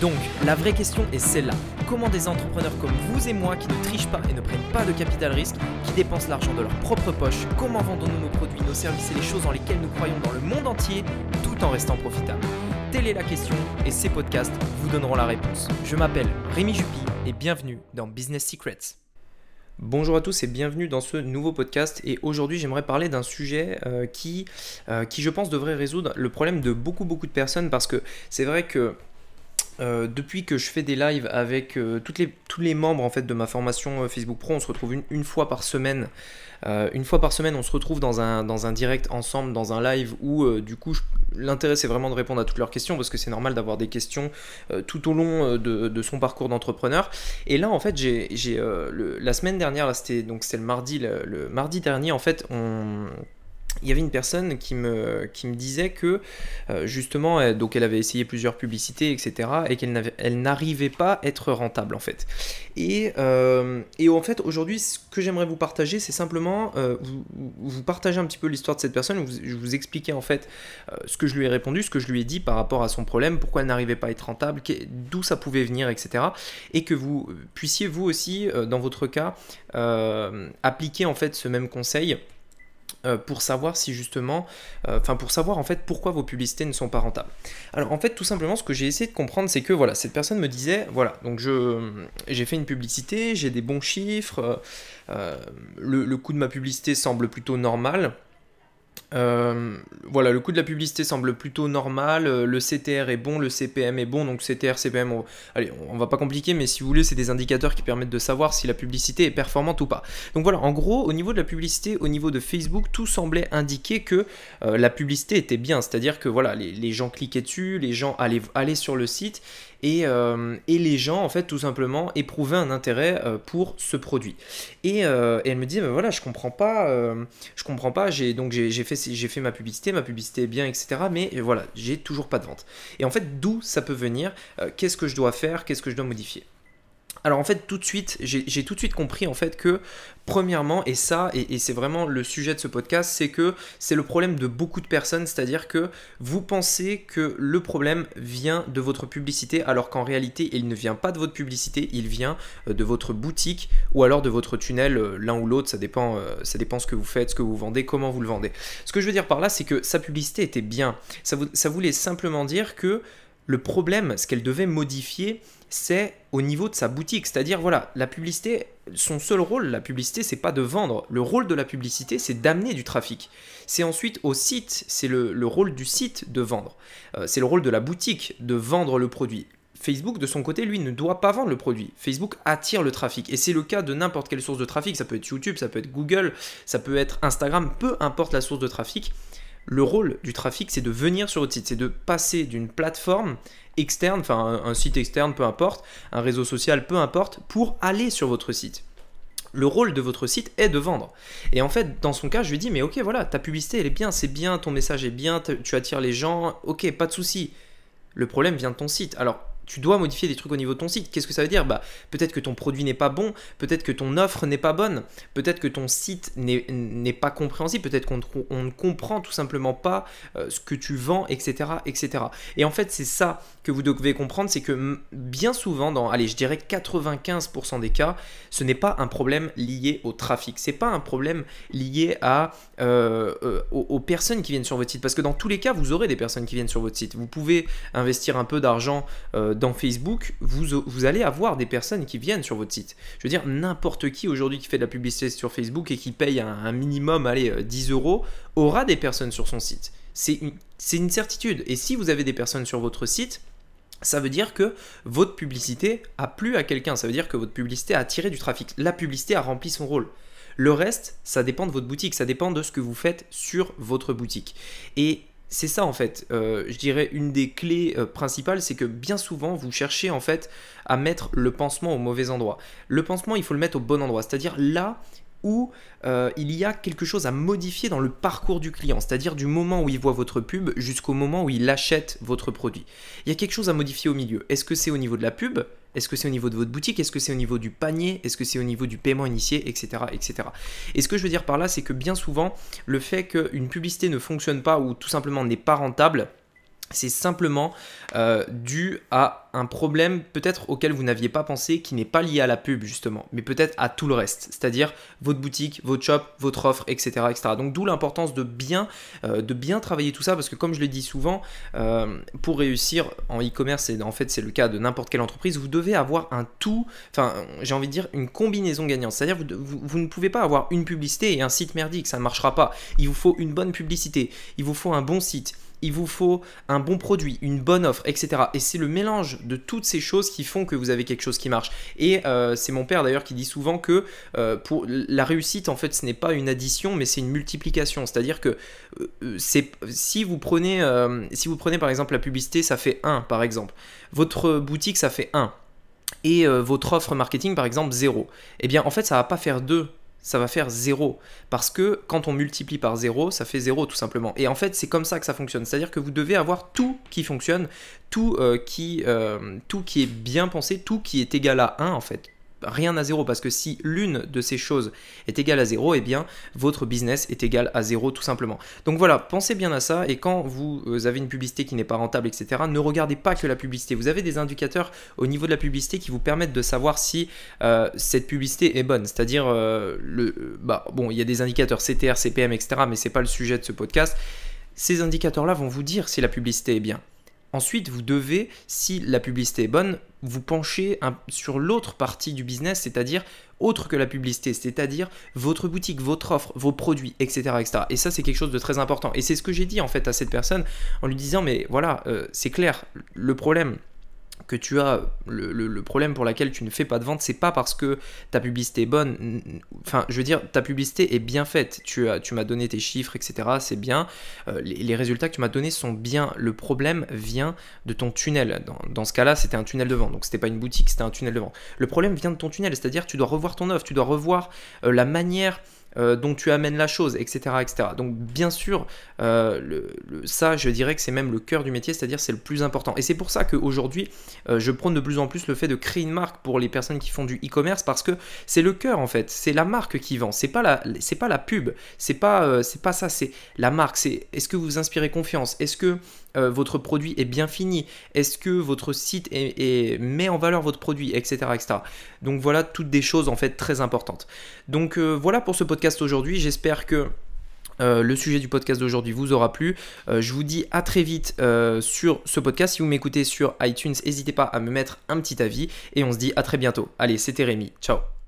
Donc, la vraie question est celle-là. Comment des entrepreneurs comme vous et moi qui ne trichent pas et ne prennent pas de capital risque, qui dépensent l'argent de leur propre poche, comment vendons-nous nos produits, nos services et les choses dans lesquelles nous croyons dans le monde entier, tout en restant profitables Telle est la question et ces podcasts vous donneront la réponse. Je m'appelle Rémi Jupy et bienvenue dans Business Secrets. Bonjour à tous et bienvenue dans ce nouveau podcast et aujourd'hui j'aimerais parler d'un sujet euh, qui, euh, qui je pense devrait résoudre le problème de beaucoup beaucoup de personnes parce que c'est vrai que euh, depuis que je fais des lives avec toutes les, tous les membres en fait de ma formation Facebook Pro, on se retrouve une, fois par semaine. une fois par semaine, on se retrouve dans un, dans un direct ensemble, dans un live où du coup l'intérêt c'est vraiment de répondre à toutes leurs questions parce que c'est normal d'avoir des questions tout au long de, son parcours d'entrepreneur. Et là en fait, j'ai la semaine dernière, c'était donc c'était le mardi, le, mardi dernier en fait, on il y avait une personne qui me, qui me disait que euh, justement, donc elle avait essayé plusieurs publicités, etc., et qu'elle elle n'arrivait pas à être rentable en fait. Et, euh, et en fait, aujourd'hui, ce que j'aimerais vous partager, c'est simplement euh, vous, vous, partager un petit peu l'histoire de cette personne, vous, je vous expliquer en fait ce que je lui ai répondu, ce que je lui ai dit par rapport à son problème, pourquoi elle n'arrivait pas à être rentable, d'où ça pouvait venir, etc. Et que vous puissiez vous aussi, dans votre cas, appliquer en fait ce même conseil euh, pour savoir si justement, euh, enfin pour savoir en fait pourquoi vos publicités ne sont pas rentables. Alors en fait tout simplement ce que j'ai essayé de comprendre c'est que voilà cette personne me disait voilà donc je j'ai fait une publicité j'ai des bons chiffres euh, le, le coût de ma publicité semble plutôt normal euh, voilà, le coût de la publicité semble plutôt normal, euh, le CTR est bon, le CPM est bon, donc CTR, CPM, allez, on va pas compliquer, mais si vous voulez, c'est des indicateurs qui permettent de savoir si la publicité est performante ou pas. Donc voilà, en gros, au niveau de la publicité, au niveau de Facebook, tout semblait indiquer que euh, la publicité était bien, c'est-à-dire que voilà, les, gens cliquaient dessus, les gens allaient, allaient sur le site, euh, et, les gens en fait tout simplement éprouvaient un intérêt euh, pour ce produit. Euh, et, elle me dit voilà je comprends pas, je comprends pas, j'ai donc j'ai fait j'ai fait ma publicité, ma publicité est bien etc. Mais voilà j'ai toujours pas de vente. Et en fait d'où ça peut venir, qu'est-ce que je dois faire, qu'est-ce que je dois modifier? Alors en fait tout de suite, j'ai tout de suite compris en fait que premièrement, et ça, et, c'est vraiment le sujet de ce podcast, c'est que c'est le problème de beaucoup de personnes, c'est-à-dire que vous pensez que le problème vient de votre publicité, alors qu'en réalité il ne vient pas de votre publicité, il vient euh, de votre boutique ou alors de votre tunnel, euh, l'un ou l'autre, ça dépend, euh, ça dépend ce que vous faites, ce que vous vendez, comment vous le vendez. Ce que je veux dire par là, c'est que sa publicité était bien. Ça, ça voulait simplement dire que le problème, ce qu'elle devait modifier, c'est au niveau de sa boutique. C'est-à-dire, voilà, la publicité, son seul rôle, la publicité, c'est pas de vendre. Le rôle de la publicité, c'est d'amener du trafic. C'est ensuite au site, c'est le, rôle du site de vendre. Euh, c'est le rôle de la boutique de vendre le produit. Facebook, de son côté, lui, ne doit pas vendre le produit. Facebook attire le trafic. Et c'est le cas de n'importe quelle source de trafic. Ça peut être YouTube, ça peut être Google, ça peut être Instagram, peu importe la source de trafic. Le rôle du trafic, c'est de venir sur votre site, c'est de passer d'une plateforme externe, enfin un, site externe, peu importe, un réseau social, peu importe, pour aller sur votre site le rôle de votre site est de vendre. Et en fait, dans son cas, je lui dis, mais ok, voilà, ta publicité, elle est bien, c'est bien, ton message est bien, tu attires les gens, ok, pas de souci. Le problème vient de ton site. Alors, tu dois modifier des trucs au niveau de ton site. Qu'est-ce que ça veut dire? Bah, Peut-être que ton produit n'est pas bon, peut-être que ton offre n'est pas bonne, peut-être que ton site n'est pas compréhensible, peut-être qu'on ne comprend tout simplement pas euh, ce que tu vends, etc. etc. Et en fait, c'est ça que vous devez comprendre, c'est que bien souvent, dans, allez, je dirais 95% des cas, ce n'est pas un problème lié au trafic. C'est pas un problème lié à, euh, euh, aux, personnes qui viennent sur votre site. Parce que dans tous les cas, vous aurez des personnes qui viennent sur votre site. Vous pouvez investir un peu d'argent dans Facebook, vous, allez avoir des personnes qui viennent sur votre site. Je veux dire, n'importe qui aujourd'hui qui fait de la publicité sur Facebook et qui paye un, minimum, allez, 10 euh, euros, aura des personnes sur son site. C'est une, une certitude. Et si vous avez des personnes sur votre site, ça veut dire que votre publicité a plu à quelqu'un. Ça veut dire que votre publicité a attiré du trafic. La publicité a rempli son rôle. Le reste, ça dépend de votre boutique, ça dépend de ce que vous faites sur votre boutique. Et c'est ça en fait, euh, je dirais une des clés euh, principales, c'est que bien souvent vous cherchez en fait à mettre le pansement au mauvais endroit. Le pansement, il faut le mettre au bon endroit, c'est-à-dire là où euh, il y a quelque chose à modifier dans le parcours du client, c'est-à-dire du moment où il voit votre pub jusqu'au moment où il achète votre produit. Il y a quelque chose à modifier au milieu. Est-ce que c'est au niveau de la pub? Est-ce que c'est au niveau de votre boutique? Est-ce que c'est au niveau du panier? Est-ce que c'est au niveau du paiement initié? Etc. etc. Et ce que je veux dire par là, c'est que bien souvent, le fait qu'une publicité ne fonctionne pas ou tout simplement n'est pas rentable, c'est simplement euh, dû à un problème peut-être auquel vous n'aviez pas pensé, qui n'est pas lié à la pub justement, mais peut-être à tout le reste, c'est-à-dire votre boutique, votre shop, votre offre, etc. etc. Donc d'où l'importance de bien, euh, de bien travailler tout ça, parce que comme je le dis souvent, euh, pour réussir en e-commerce, et en fait c'est le cas de n'importe quelle entreprise, vous devez avoir un tout, enfin j'ai envie de dire une combinaison gagnante, c'est-à-dire vous, vous ne pouvez pas avoir une publicité et un site merdique, ça ne marchera pas. Il vous faut une bonne publicité, il vous faut un bon site il vous faut un bon produit, une bonne offre, etc. Et c'est le mélange de toutes ces choses qui font que vous avez quelque chose qui marche. Et euh, c'est mon père d'ailleurs qui dit souvent que euh, pour la réussite, en fait, ce n'est pas une addition, mais c'est une multiplication. C'est-à-dire que euh, si vous prenez, si vous prenez par exemple la publicité, ça fait 1 par exemple. Votre boutique, ça fait 1 et votre offre marketing par exemple 0, eh bien en fait ça va pas faire 2 ça va faire 0. Parce que quand on multiplie par 0, ça fait 0 tout simplement. Et en fait, c'est comme ça que ça fonctionne. C'est-à-dire que vous devez avoir tout qui fonctionne, tout, euh, qui, euh, tout qui est bien pensé, tout qui est égal à 1 en fait rien à zéro parce que si l'une de ces choses est égale à zéro, eh bien votre business est égal à zéro tout simplement. Donc voilà, pensez bien à ça et quand vous euh, avez une publicité qui n'est pas rentable, etc., ne regardez pas que la publicité. Vous avez des indicateurs au niveau de la publicité qui vous permettent de savoir si euh, cette publicité est bonne. C'est-à-dire, euh, le, bah, bon, il y a des indicateurs CTR, CPM, etc., mais c'est pas le sujet de ce podcast. Ces indicateurs-là vont vous dire si la publicité est bien. Ensuite, vous devez, si la publicité est bonne, vous pencher sur l'autre partie du business, c'est-à-dire autre que la publicité, c'est-à-dire votre boutique, votre offre, vos produits, etc. Et ça, c'est quelque chose de très important. Et c'est ce que j'ai dit en fait à cette personne en lui disant, mais voilà, euh, c'est clair, le problème, que tu as le, problème pour lequel tu ne fais pas de vente, c'est pas parce que ta publicité est bonne. Enfin, je veux dire, ta publicité est bien faite. Tu, as, tu m'as donné tes chiffres, etc. C'est bien. Euh, les, résultats que tu m'as donnés sont bien. Le problème vient de ton tunnel. Dans, ce cas-là, c'était un tunnel de vente. Donc, c'était pas une boutique, c'était un tunnel de vente. Le problème vient de ton tunnel, c'est-à-dire tu dois revoir ton offre, tu dois revoir euh, la manière euh, dont tu amènes la chose, etc. etc. Donc bien sûr, euh, ça, je dirais que c'est même le cœur du métier, c'est-à-dire c'est le plus important. Et c'est pour ça qu'aujourd'hui, euh, je prône de plus en plus le fait de créer une marque pour les personnes qui font du e-commerce, parce que c'est le cœur en fait, c'est la marque qui vend, c'est pas la, c'est pas la pub, c'est pas, c'est pas ça, c'est la marque. C'est est-ce que vous inspirez confiance, est-ce que votre produit est bien fini Est-ce que votre site met en valeur votre produit, etc.. Donc voilà toutes des choses en fait très importantes. Donc voilà pour ce podcast aujourd'hui. J'espère que euh, le sujet du podcast d'aujourd'hui vous aura plu. Euh, je vous dis à très vite euh, sur ce podcast. Si vous m'écoutez sur iTunes, n'hésitez pas à me mettre un petit avis et on se dit à très bientôt. Allez, c'était Rémi. Ciao